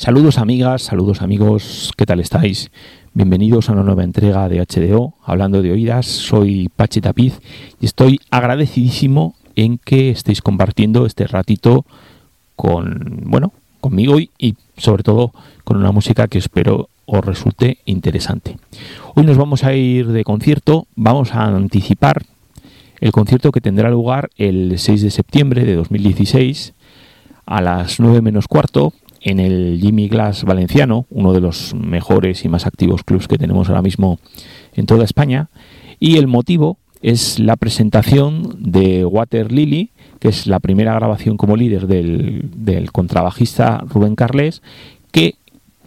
Saludos amigas, saludos amigos, ¿qué tal estáis? Bienvenidos a una nueva entrega de HDO, hablando de oídas, soy Pachi Tapiz y estoy agradecidísimo en que estéis compartiendo este ratito con, bueno, conmigo y, y sobre todo con una música que espero os resulte interesante. Hoy nos vamos a ir de concierto, vamos a anticipar el concierto que tendrá lugar el 6 de septiembre de 2016 a las 9 menos cuarto en el Jimmy Glass Valenciano, uno de los mejores y más activos clubs que tenemos ahora mismo en toda España. Y el motivo es la presentación de Water Lily, que es la primera grabación como líder del, contrabajista Rubén Carles, que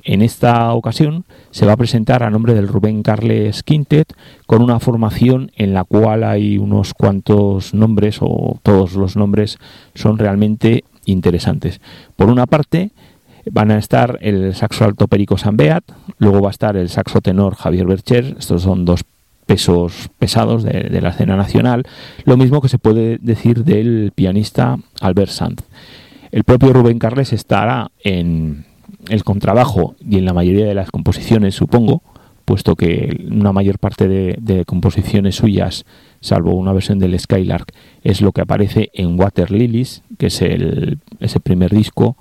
en esta ocasión se va a presentar a nombre del Rubén Carles Quintet con una formación en la cual hay unos cuantos nombres o todos los nombres son realmente interesantes. Por una parte, Van a estar el saxo alto Perico Sambeat, luego va a estar el saxo tenor Javier Bercher, estos son dos pesos pesados de, la escena nacional, lo mismo que se puede decir del pianista Albert Sanz. El propio Rubén Carles estará en el contrabajo y en la mayoría de las composiciones, supongo, puesto que una mayor parte de, composiciones suyas, salvo una versión del Skylark, es lo que aparece en Water Lilies, que es el, ese primer disco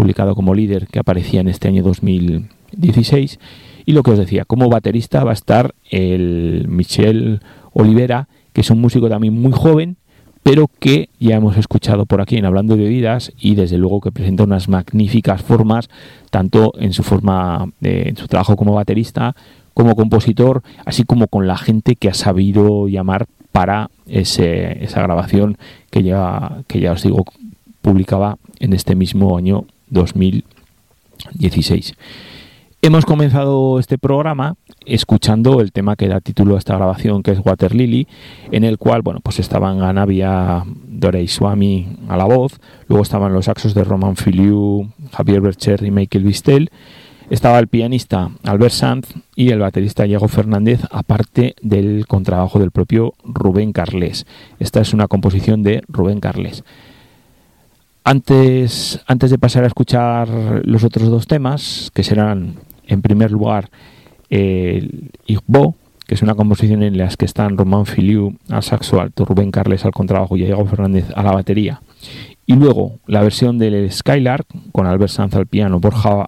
publicado como líder que aparecía en este año 2016. Y lo que os decía, como baterista va a estar el Michel Olivera, que es un músico también muy joven, pero que ya hemos escuchado por aquí en Hablando de Oídas y desde luego que presenta unas magníficas formas, tanto en su forma, de, en su trabajo como baterista, como compositor, así como con la gente que ha sabido llamar para ese, esa grabación que ya, que ya os digo publicaba en este mismo año 2016. Hemos comenzado este programa escuchando el tema que da título a esta grabación, que es Water Lily, en el cual, bueno, pues estaban Anavia Dorei Swami a la voz, luego estaban los saxos de Roman Filiu, Javier Bercher y Michael Vistel, estaba el pianista Albert Sanz y el baterista Diego Fernández, aparte del contrabajo del propio Rubén Carles. Esta es una composición de Rubén Carles. Antes, antes de pasar a escuchar los otros dos temas, que serán en primer lugar el Igbo, que es una composición en la que están Román Filiu al saxo alto, Rubén Carles al contrabajo y Diego Fernández a la batería. Y luego la versión del Skylark con Albert Sanz al piano, Borja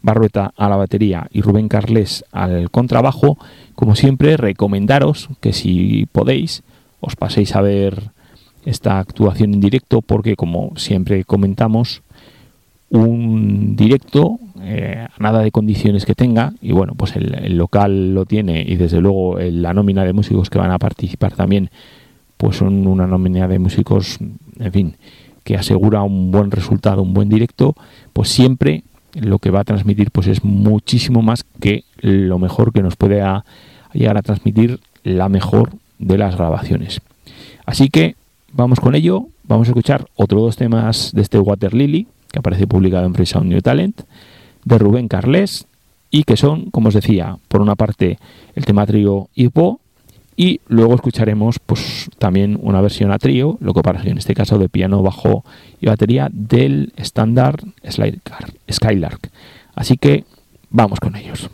Barrueta a la batería y Rubén Carles al contrabajo. Como siempre, recomendaros que si podéis os paséis a ver esta actuación en directo porque como siempre comentamos un directo eh, nada de condiciones que tenga y bueno pues el, local lo tiene y desde luego la nómina de músicos que van a participar también pues son una nómina de músicos en fin que asegura un buen resultado un buen directo pues siempre lo que va a transmitir pues es muchísimo más que lo mejor que nos puede llegar a transmitir la mejor de las grabaciones. Así que vamos con ello. Vamos a escuchar otros dos temas de este Water Lily, que aparece publicado en Free Sound New Talent, de Rubén Carles, y que son, como os decía, por una parte el tema trío Hipo, y luego escucharemos pues también una versión a trío, lo que parece en este caso de piano, bajo y batería del estándar Skylark. Así que vamos con ellos.